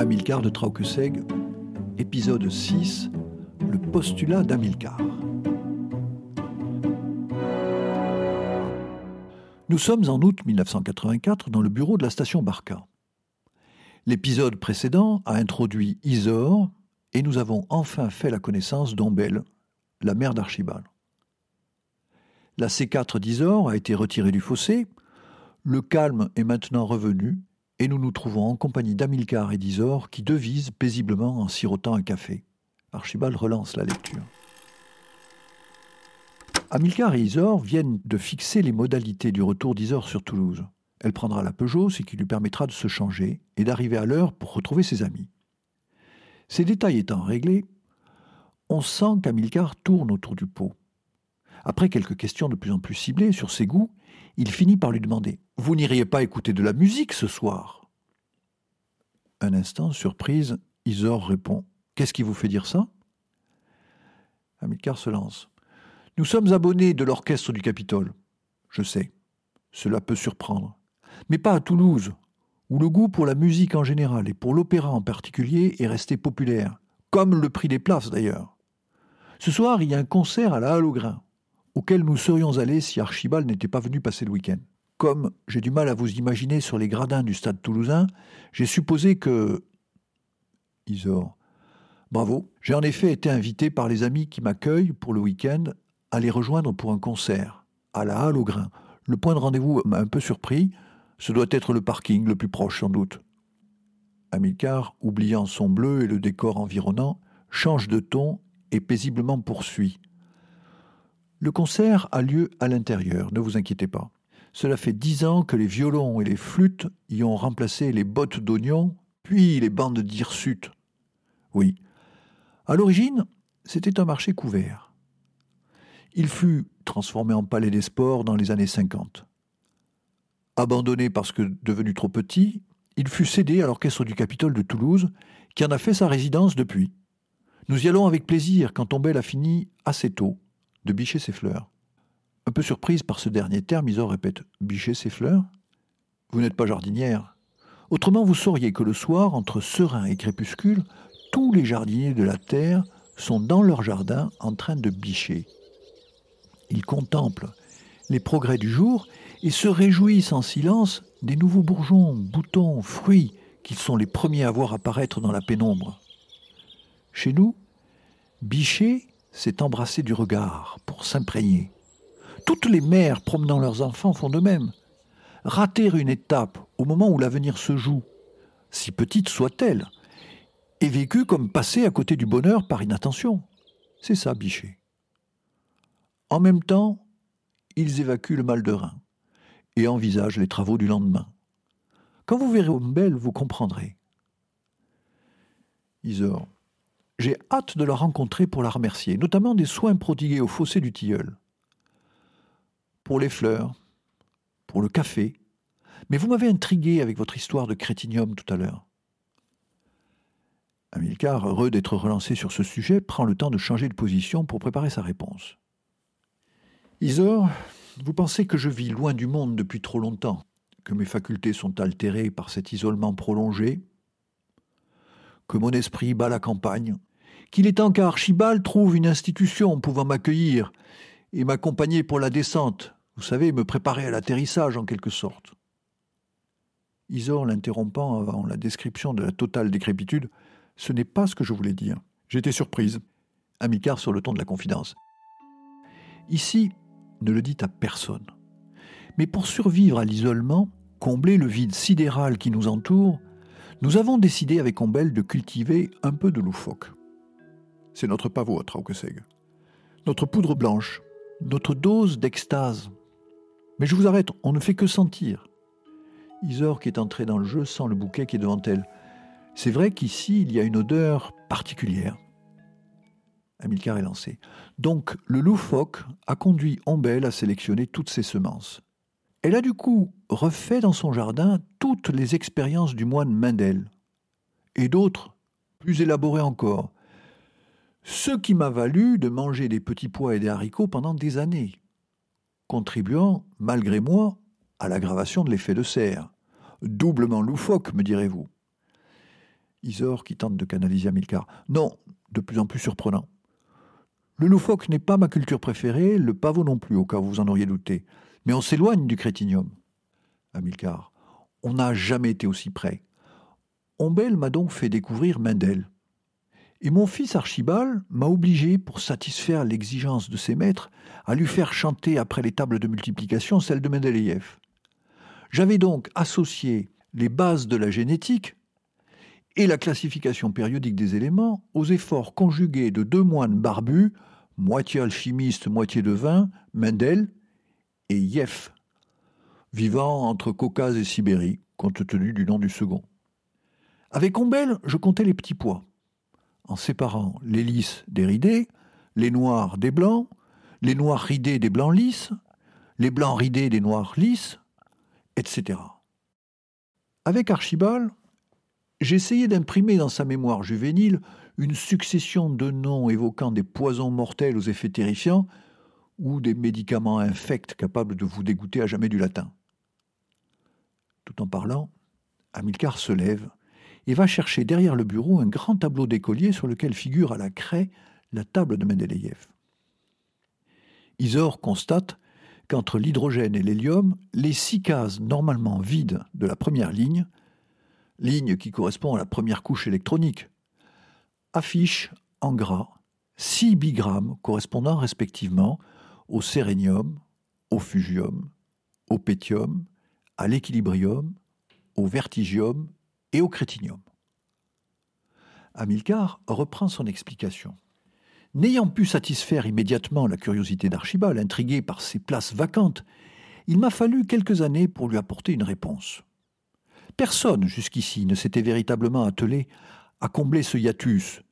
Amilcar de Trauqueseg, épisode 6, le postulat d'Amilcar. Nous sommes en août 1984 dans le bureau de la station Barca. L'épisode précédent a introduit Isor et nous avons enfin fait la connaissance d'Ombel, la mère d'Archibald. La C4 d'Isor a été retirée du fossé, le calme est maintenant revenu et nous nous trouvons en compagnie d'Amilcar et d'Isor qui devisent paisiblement en sirotant un café. Archibald relance la lecture. Amilcar et Isor viennent de fixer les modalités du retour d'Isor sur Toulouse. Elle prendra la Peugeot, ce qui lui permettra de se changer et d'arriver à l'heure pour retrouver ses amis. Ces détails étant réglés, on sent qu'Amilcar tourne autour du pot. Après quelques questions de plus en plus ciblées sur ses goûts, il finit par lui demander Vous n'iriez pas écouter de la musique ce soir? Un instant, surprise, Isor répond Qu'est-ce qui vous fait dire ça? Amilcar se lance. Nous sommes abonnés de l'orchestre du Capitole. Je sais, cela peut surprendre. Mais pas à Toulouse, où le goût pour la musique en général et pour l'opéra en particulier est resté populaire, comme le prix des places d'ailleurs. Ce soir, il y a un concert à la Halle au Grain auquel nous serions allés si Archibald n'était pas venu passer le week-end. Comme j'ai du mal à vous imaginer sur les gradins du stade toulousain, j'ai supposé que. Isor. Bravo. J'ai en effet été invité par les amis qui m'accueillent pour le week-end à les rejoindre pour un concert, à la Halle au Grain. Le point de rendez-vous m'a un peu surpris. Ce doit être le parking le plus proche, sans doute. Amilcar, oubliant son bleu et le décor environnant, change de ton et paisiblement poursuit. Le concert a lieu à l'intérieur, ne vous inquiétez pas. Cela fait dix ans que les violons et les flûtes y ont remplacé les bottes d'oignons, puis les bandes d'hirsutes. Oui. À l'origine, c'était un marché couvert. Il fut transformé en palais des sports dans les années 50. Abandonné parce que devenu trop petit, il fut cédé à l'orchestre du Capitole de Toulouse, qui en a fait sa résidence depuis. Nous y allons avec plaisir quand Tombelle a fini assez tôt de bicher ses fleurs. Un peu surprise par ce dernier terme, Isor répète Bicher ses fleurs? Vous n'êtes pas jardinière. Autrement, vous sauriez que le soir, entre serein et crépuscule, tous les jardiniers de la terre sont dans leur jardin en train de bicher. Ils contemplent les progrès du jour et se réjouissent en silence des nouveaux bourgeons, boutons, fruits qu'ils sont les premiers à voir apparaître dans la pénombre. Chez nous, bicher c'est embrasser du regard pour s'imprégner. Toutes les mères promenant leurs enfants font de même. Rater une étape au moment où l'avenir se joue, si petite soit-elle, est vécu comme passer à côté du bonheur par inattention. C'est ça, Bichet. En même temps, ils évacuent le mal de rein et envisagent les travaux du lendemain. Quand vous verrez Ombel, vous comprendrez. Isor, j'ai hâte de la rencontrer pour la remercier, notamment des soins prodigués au fossé du tilleul. Pour les fleurs, pour le café. Mais vous m'avez intrigué avec votre histoire de crétinium tout à l'heure. Amilcar, heureux d'être relancé sur ce sujet, prend le temps de changer de position pour préparer sa réponse. Isor, vous pensez que je vis loin du monde depuis trop longtemps, que mes facultés sont altérées par cet isolement prolongé, que mon esprit bat la campagne, qu'il est temps qu'Archibald trouve une institution pouvant m'accueillir et m'accompagner pour la descente, vous savez, me préparer à l'atterrissage en quelque sorte. Isor l'interrompant avant la description de la totale décrépitude, ce n'est pas ce que je voulais dire. J'étais surprise. Amicard sur le ton de la confidence. Ici, ne le dites à personne. Mais pour survivre à l'isolement, combler le vide sidéral qui nous entoure, nous avons décidé avec Ombel de cultiver un peu de loufoque. C'est notre pavot à. Notre poudre blanche, notre dose d'extase. Mais je vous arrête, on ne fait que sentir. Isor qui est entrée dans le jeu sent le bouquet qui est devant elle. C'est vrai qu'ici, il y a une odeur particulière. Amilcar est lancé. Donc, le loufoque a conduit Ombel à sélectionner toutes ses semences. Elle a du coup refait dans son jardin toutes les expériences du moine Mendel, et d'autres, plus élaborées encore, ce qui m'a valu de manger des petits pois et des haricots pendant des années, contribuant, malgré moi, à l'aggravation de l'effet de serre. Doublement loufoque, me direz-vous. Isor qui tente de canaliser Amilcar. Non, de plus en plus surprenant. Le loufoque n'est pas ma culture préférée, le pavot non plus, au cas où vous en auriez douté. Mais on s'éloigne du crétinium. Amilcar. On n'a jamais été aussi près. Ombel m'a donc fait découvrir Mendel. Et mon fils Archibald m'a obligé, pour satisfaire l'exigence de ses maîtres, à lui faire chanter après les tables de multiplication celle de Mendeleïev. J'avais donc associé les bases de la génétique et la classification périodique des éléments aux efforts conjugués de deux moines barbus, moitié alchimistes, moitié devins, Mendel et Yeff, vivant entre Caucase et Sibérie, compte tenu du nom du second. Avec Ombel, je comptais les petits pois, en séparant les lisses des ridés, les noirs des blancs, les noirs ridés des blancs lisses, les blancs ridés des noirs lisses, etc. Avec Archibald, j'essayais d'imprimer dans sa mémoire juvénile une succession de noms évoquant des poisons mortels aux effets terrifiants ou des médicaments infects capables de vous dégoûter à jamais du latin. Tout en parlant, Amilcar se lève et va chercher derrière le bureau un grand tableau d'écolier sur lequel figure à la craie la table de Mendeleïev. Isor constate qu'entre l'hydrogène et l'hélium, les six cases normalement vides de la première ligne, ligne qui correspond à la première couche électronique, affichent en gras six bigrammes correspondant respectivement au sérénium, au fugium, au pétium, à l'équilibrium, au vertigium et au crétinium. Amilcar reprend son explication. N'ayant pu satisfaire immédiatement la curiosité d'Archibald, intrigué par ces places vacantes, il m'a fallu quelques années pour lui apporter une réponse. Personne jusqu'ici ne s'était véritablement attelé à combler ce hiatus,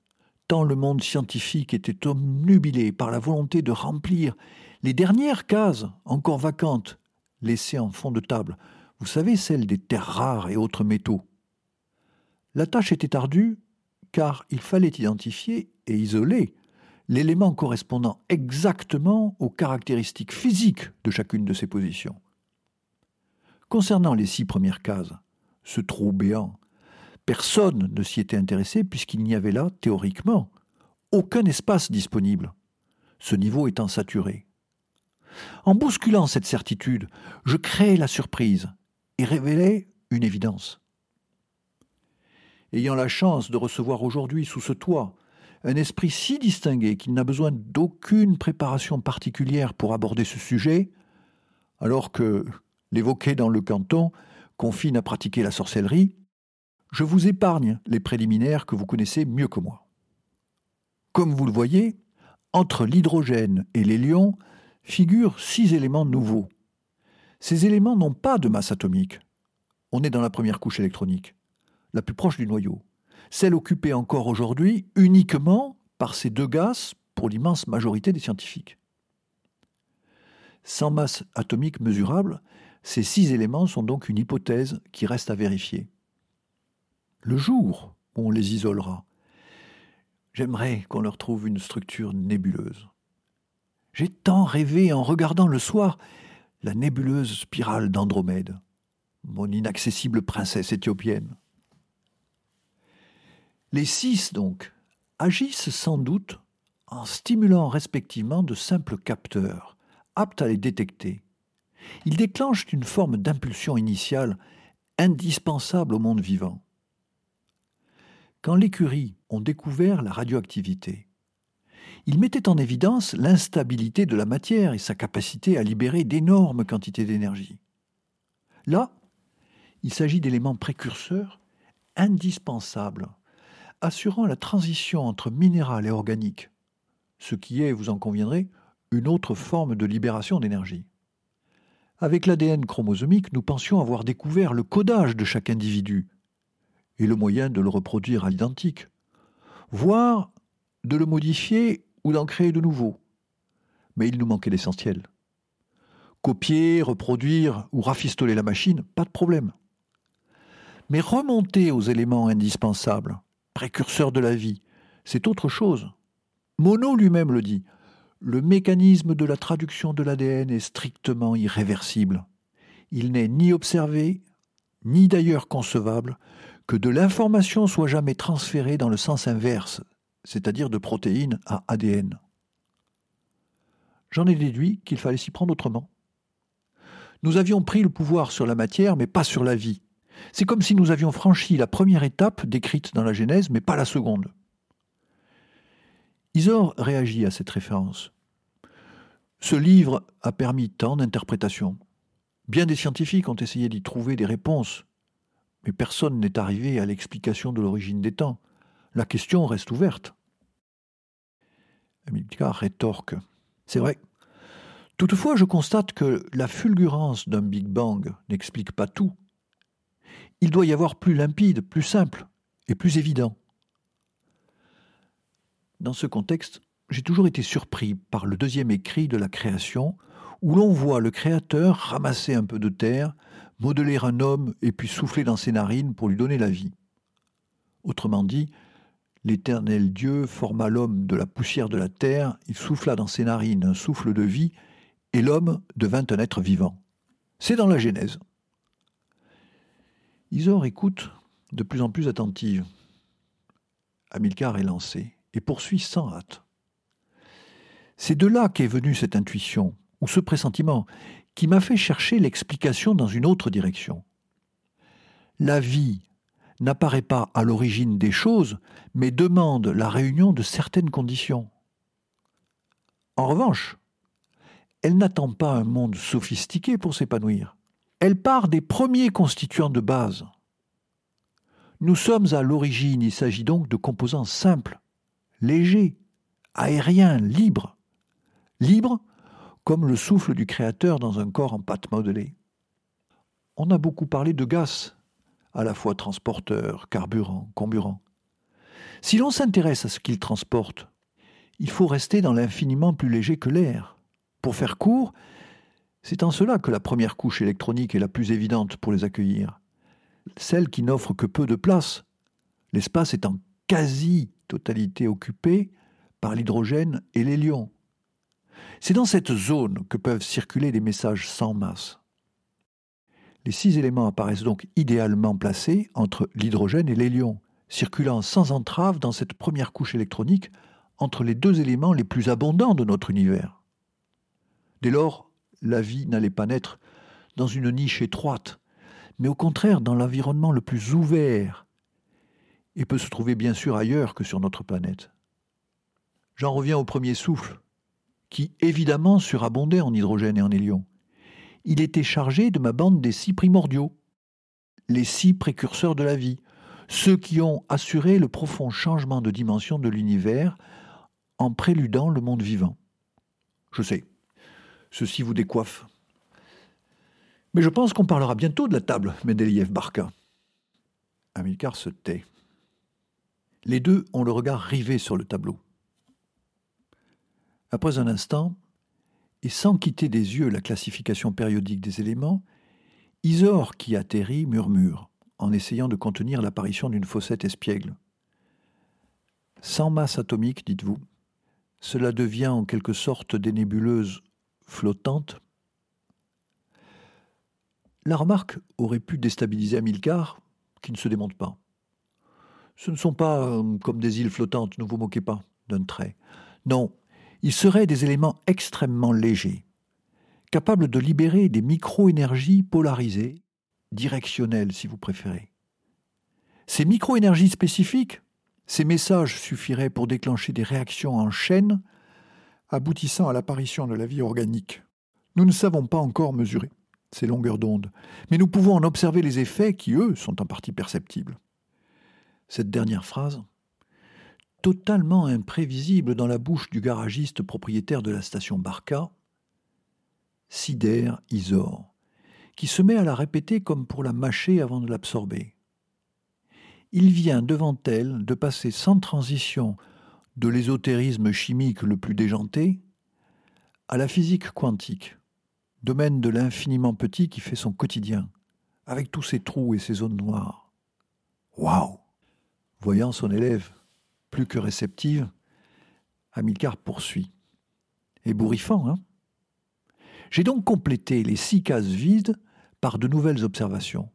tant le monde scientifique était omnubilé par la volonté de remplir les dernières cases encore vacantes, laissées en fond de table, vous savez, celles des terres rares et autres métaux. La tâche était ardue car il fallait identifier et isoler l'élément correspondant exactement aux caractéristiques physiques de chacune de ces positions. Concernant les six premières cases, ce trou béant, personne ne s'y était intéressé puisqu'il n'y avait là, théoriquement, aucun espace disponible, ce niveau étant saturé. En bousculant cette certitude, je créai la surprise et révélai une évidence. Ayant la chance de recevoir aujourd'hui sous ce toit un esprit si distingué qu'il n'a besoin d'aucune préparation particulière pour aborder ce sujet, alors que l'évoquer dans le canton confine à pratiquer la sorcellerie, je vous épargne les préliminaires que vous connaissez mieux que moi. Comme vous le voyez, entre l'hydrogène et l'hélium figurent six éléments nouveaux. Ces éléments n'ont pas de masse atomique. On est dans la première couche électronique, la plus proche du noyau celle occupée encore aujourd'hui uniquement par ces deux gaz pour l'immense majorité des scientifiques. Sans masse atomique mesurable, ces six éléments sont donc une hypothèse qui reste à vérifier. Le jour où on les isolera, j'aimerais qu'on leur trouve une structure nébuleuse. J'ai tant rêvé en regardant le soir la nébuleuse spirale d'Andromède, mon inaccessible princesse éthiopienne. Les six, donc, agissent sans doute en stimulant respectivement de simples capteurs, aptes à les détecter. Ils déclenchent une forme d'impulsion initiale indispensable au monde vivant. Quand l'écurie ont découvert la radioactivité, ils mettaient en évidence l'instabilité de la matière et sa capacité à libérer d'énormes quantités d'énergie. Là, il s'agit d'éléments précurseurs indispensables assurant la transition entre minéral et organique, ce qui est, vous en conviendrez, une autre forme de libération d'énergie. Avec l'ADN chromosomique, nous pensions avoir découvert le codage de chaque individu et le moyen de le reproduire à l'identique, voire de le modifier ou d'en créer de nouveaux. Mais il nous manquait l'essentiel. Copier, reproduire ou rafistoler la machine, pas de problème. Mais remonter aux éléments indispensables, précurseur de la vie. C'est autre chose. Monod lui-même le dit. Le mécanisme de la traduction de l'ADN est strictement irréversible. Il n'est ni observé, ni d'ailleurs concevable, que de l'information soit jamais transférée dans le sens inverse, c'est-à-dire de protéines à ADN. J'en ai déduit qu'il fallait s'y prendre autrement. Nous avions pris le pouvoir sur la matière, mais pas sur la vie. C'est comme si nous avions franchi la première étape décrite dans la Genèse, mais pas la seconde. Isor réagit à cette référence. Ce livre a permis tant d'interprétations. Bien des scientifiques ont essayé d'y trouver des réponses, mais personne n'est arrivé à l'explication de l'origine des temps. La question reste ouverte. Amilcar rétorque. C'est vrai. Toutefois, je constate que la fulgurance d'un Big Bang n'explique pas tout. Il doit y avoir plus limpide, plus simple et plus évident. Dans ce contexte, j'ai toujours été surpris par le deuxième écrit de la création, où l'on voit le Créateur ramasser un peu de terre, modeler un homme et puis souffler dans ses narines pour lui donner la vie. Autrement dit, l'Éternel Dieu forma l'homme de la poussière de la terre, il souffla dans ses narines un souffle de vie, et l'homme devint un être vivant. C'est dans la Genèse. Isor écoute de plus en plus attentive. Hamilcar est lancé et poursuit sans hâte. C'est de là qu'est venue cette intuition, ou ce pressentiment, qui m'a fait chercher l'explication dans une autre direction. La vie n'apparaît pas à l'origine des choses, mais demande la réunion de certaines conditions. En revanche, elle n'attend pas un monde sophistiqué pour s'épanouir. Elle part des premiers constituants de base. Nous sommes à l'origine, il s'agit donc de composants simples, légers, aériens, libres libre comme le souffle du Créateur dans un corps en pâte modelée. On a beaucoup parlé de gaz, à la fois transporteur, carburant, comburant. Si l'on s'intéresse à ce qu'il transporte, il faut rester dans l'infiniment plus léger que l'air. Pour faire court, c'est en cela que la première couche électronique est la plus évidente pour les accueillir. Celle qui n'offre que peu de place, l'espace étant quasi-totalité occupé par l'hydrogène et l'hélium. C'est dans cette zone que peuvent circuler des messages sans masse. Les six éléments apparaissent donc idéalement placés entre l'hydrogène et l'hélium, circulant sans entrave dans cette première couche électronique entre les deux éléments les plus abondants de notre univers. Dès lors, la vie n'allait pas naître dans une niche étroite, mais au contraire dans l'environnement le plus ouvert, et peut se trouver bien sûr ailleurs que sur notre planète. J'en reviens au premier souffle, qui évidemment surabondait en hydrogène et en hélium. Il était chargé de ma bande des six primordiaux, les six précurseurs de la vie, ceux qui ont assuré le profond changement de dimension de l'univers en préludant le monde vivant. Je sais, ceci vous décoiffe. Mais je pense qu'on parlera bientôt de la table, Mendeliev Barka. Amilcar se tait. Les deux ont le regard rivé sur le tableau. Après un instant, et sans quitter des yeux la classification périodique des éléments, Isor qui atterrit murmure, en essayant de contenir l'apparition d'une fossette espiègle. Sans masse atomique, dites-vous, cela devient en quelque sorte des nébuleuses flottantes. La remarque aurait pu déstabiliser Amilcar, qui ne se démonte pas. Ce ne sont pas euh, comme des îles flottantes, ne vous moquez pas d'un trait. Non, ils seraient des éléments extrêmement légers, capables de libérer des micro-énergies polarisées, directionnelles si vous préférez. Ces micro-énergies spécifiques, ces messages suffiraient pour déclencher des réactions en chaîne aboutissant à l'apparition de la vie organique. Nous ne savons pas encore mesurer ces longueurs d'onde, mais nous pouvons en observer les effets qui, eux, sont en partie perceptibles. Cette dernière phrase totalement imprévisible dans la bouche du garagiste propriétaire de la station Barca, sidère Isor, qui se met à la répéter comme pour la mâcher avant de l'absorber. Il vient devant elle de passer sans transition de l'ésotérisme chimique le plus déjanté à la physique quantique, domaine de l'infiniment petit qui fait son quotidien, avec tous ses trous et ses zones noires. Waouh Voyant son élève plus que réceptive, Hamilcar poursuit. Ébouriffant, hein J'ai donc complété les six cases vides par de nouvelles observations.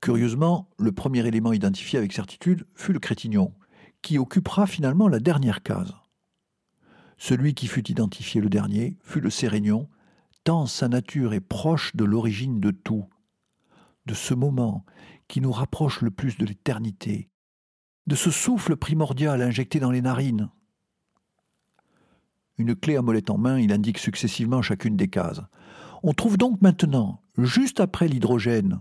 Curieusement, le premier élément identifié avec certitude fut le crétignon, qui occupera finalement la dernière case. Celui qui fut identifié le dernier fut le sérénion, tant sa nature est proche de l'origine de tout, de ce moment qui nous rapproche le plus de l'éternité, de ce souffle primordial injecté dans les narines. Une clé à molette en main, il indique successivement chacune des cases. On trouve donc maintenant, juste après l'hydrogène,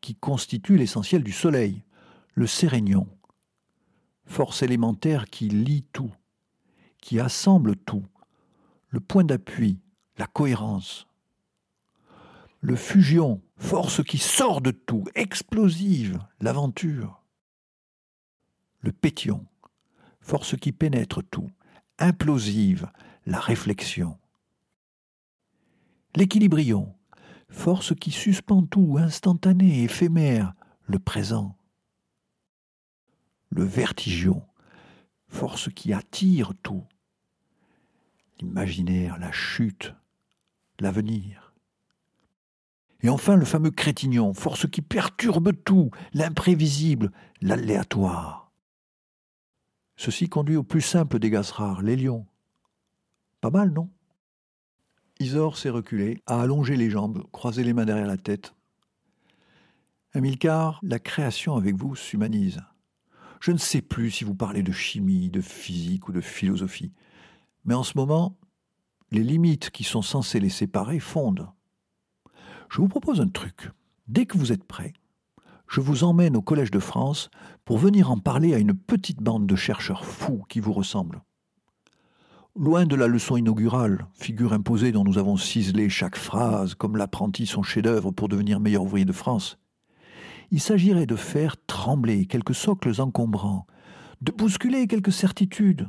qui constitue l'essentiel du Soleil, le sérénion, force élémentaire qui lie tout, qui assemble tout, le point d'appui, la cohérence. Le fusion, force qui sort de tout, explosive, l'aventure. Le pétion, force qui pénètre tout, implosive, la réflexion. L'équilibrion, force qui suspend tout, instantané, éphémère, le présent. Le vertigion, force qui attire tout, l'imaginaire, la chute, l'avenir. Et enfin le fameux crétignon, force qui perturbe tout, l'imprévisible, l'aléatoire. Ceci conduit au plus simple des gaz rares, les lions. Pas mal, non? Isor s'est reculé, a allongé les jambes, croisé les mains derrière la tête. Amilcar, la création avec vous s'humanise. Je ne sais plus si vous parlez de chimie, de physique ou de philosophie. Mais en ce moment, les limites qui sont censées les séparer fondent. Je vous propose un truc. Dès que vous êtes prêts, je vous emmène au Collège de France pour venir en parler à une petite bande de chercheurs fous qui vous ressemblent. Loin de la leçon inaugurale, figure imposée dont nous avons ciselé chaque phrase comme l'apprenti son chef-d'œuvre pour devenir meilleur ouvrier de France, il s'agirait de faire trembler quelques socles encombrants, de bousculer quelques certitudes,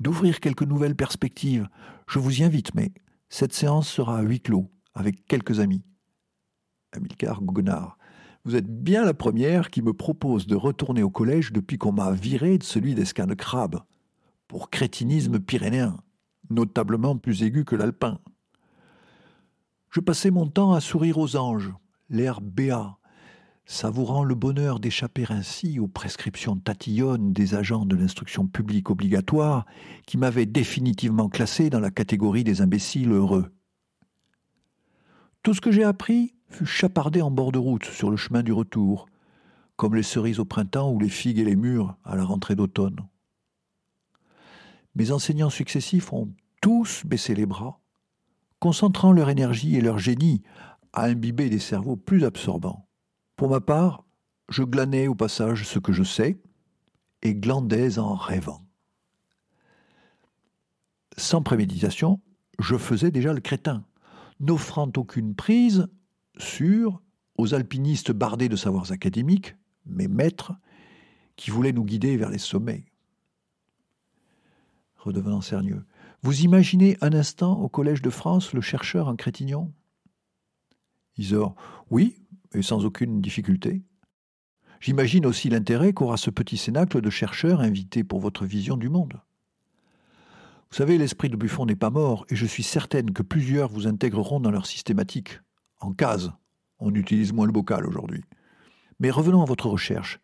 d'ouvrir quelques nouvelles perspectives. Je vous y invite, mais cette séance sera à huis clos, avec quelques amis. Amilcar Goguenard, vous êtes bien la première qui me propose de retourner au collège depuis qu'on m'a viré de celui d'Escane Crabe, pour crétinisme pyrénéen, notablement plus aigu que l'alpin. Je passais mon temps à sourire aux anges, l'air béat, savourant le bonheur d'échapper ainsi aux prescriptions tatillonnes des agents de l'instruction publique obligatoire qui m'avaient définitivement classé dans la catégorie des imbéciles heureux. Tout ce que j'ai appris fut chapardé en bord de route sur le chemin du retour, comme les cerises au printemps ou les figues et les mûres à la rentrée d'automne. Mes enseignants successifs ont tous baissé les bras, concentrant leur énergie et leur génie à imbiber des cerveaux plus absorbants. Pour ma part, je glanais au passage ce que je sais et glandais en rêvant. Sans préméditation, je faisais déjà le crétin, n'offrant aucune prise sur aux alpinistes bardés de savoirs académiques, mes maîtres, qui voulaient nous guider vers les sommets. Redevenant sérieux, vous imaginez un instant au Collège de France le chercheur en Crétignon Isor, oui, et sans aucune difficulté. J'imagine aussi l'intérêt qu'aura ce petit cénacle de chercheurs invités pour votre vision du monde. Vous savez, l'esprit de Buffon n'est pas mort, et je suis certaine que plusieurs vous intégreront dans leur systématique. En case. On utilise moins le bocal aujourd'hui. Mais revenons à votre recherche.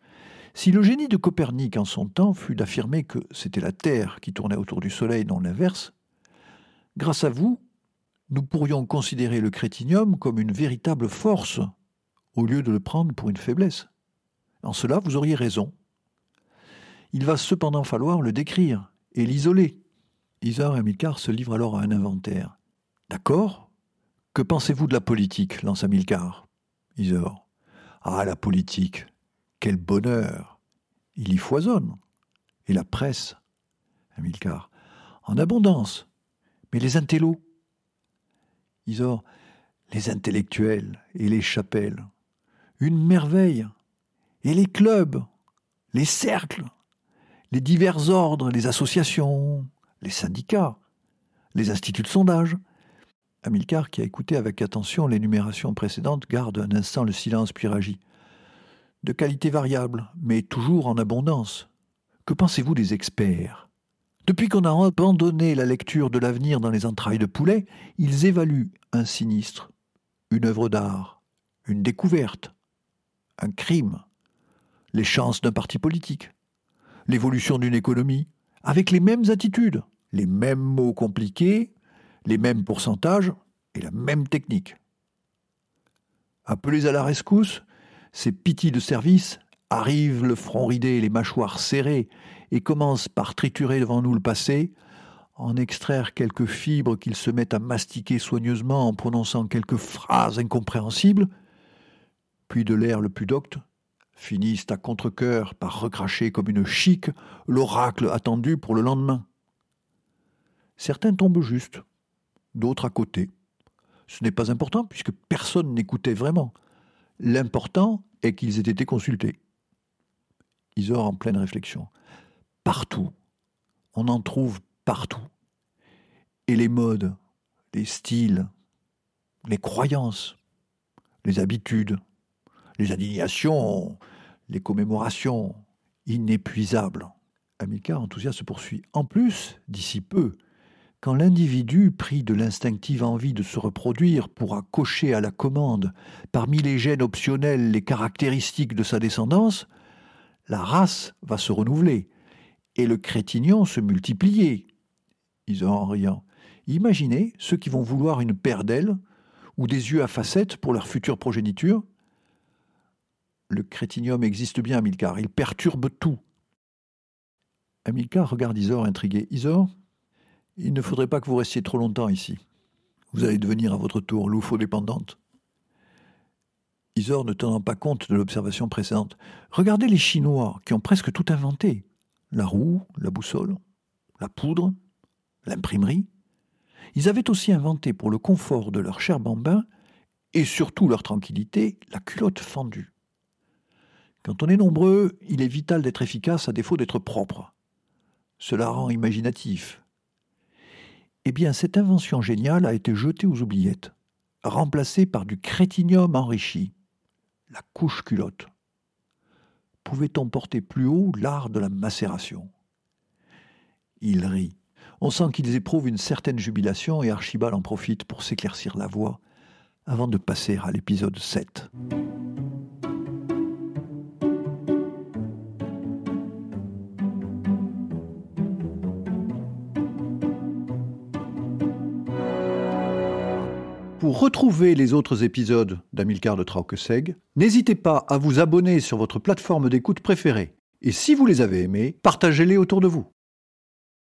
Si le génie de Copernic en son temps fut d'affirmer que c'était la Terre qui tournait autour du Soleil, non l'inverse, grâce à vous, nous pourrions considérer le crétinium comme une véritable force au lieu de le prendre pour une faiblesse. En cela, vous auriez raison. Il va cependant falloir le décrire et l'isoler. Isard et Milcar se livrent alors à un inventaire. D'accord? Que pensez-vous de la politique lance Milcar. Isor. Ah, la politique Quel bonheur Il y foisonne. Et la presse Amilcar. En abondance. Mais les intellos? Isor. Les intellectuels et les chapelles une merveille. Et les clubs, les cercles, les divers ordres, les associations, les syndicats, les instituts de sondage. Amilcar, qui a écouté avec attention l'énumération précédente, garde un instant le silence puis réagit. De qualité variable, mais toujours en abondance. Que pensez-vous des experts? Depuis qu'on a abandonné la lecture de l'avenir dans les entrailles de poulet, ils évaluent un sinistre, une œuvre d'art, une découverte, un crime, les chances d'un parti politique, l'évolution d'une économie, avec les mêmes attitudes, les mêmes mots compliqués, les mêmes pourcentages. Et la même technique. Appelés à la rescousse, ces pitiés de service arrivent le front ridé, les mâchoires serrées, et commencent par triturer devant nous le passé, en extraire quelques fibres qu'ils se mettent à mastiquer soigneusement en prononçant quelques phrases incompréhensibles, puis de l'air le plus docte, finissent à contre-coeur par recracher comme une chique l'oracle attendu pour le lendemain. Certains tombent juste, d'autres à côté. Ce n'est pas important puisque personne n'écoutait vraiment. L'important est qu'ils aient été consultés. Isor en pleine réflexion. Partout. On en trouve partout. Et les modes, les styles, les croyances, les habitudes, les indignations, les commémorations, inépuisables. Amilcar enthousiaste poursuit. En plus, d'ici peu, quand l'individu, pris de l'instinctive envie de se reproduire, pourra cocher à la commande, parmi les gènes optionnels, les caractéristiques de sa descendance, la race va se renouveler et le crétignon se multiplier. Ils en riant. Imaginez ceux qui vont vouloir une paire d'ailes ou des yeux à facettes pour leur future progéniture. Le crétinium existe bien, Amilcar. Il perturbe tout. Amilcar regarde Isor intrigué. Isor, il ne faudrait pas que vous restiez trop longtemps ici. Vous allez devenir à votre tour loufo-dépendante. Isor ne tenant pas compte de l'observation précédente. Regardez les Chinois qui ont presque tout inventé. La roue, la boussole, la poudre, l'imprimerie. Ils avaient aussi inventé pour le confort de leur cher bambin et surtout leur tranquillité la culotte fendue. Quand on est nombreux, il est vital d'être efficace à défaut d'être propre. Cela rend imaginatif. Eh bien, cette invention géniale a été jetée aux oubliettes, remplacée par du crétinium enrichi, la couche culotte. Pouvait-on porter plus haut l'art de la macération? Il rit. On sent qu'ils éprouvent une certaine jubilation et Archibald en profite pour s'éclaircir la voix avant de passer à l'épisode 7. Pour retrouver les autres épisodes d'Amilcar de Traukeseg, n'hésitez pas à vous abonner sur votre plateforme d'écoute préférée. Et si vous les avez aimés, partagez-les autour de vous.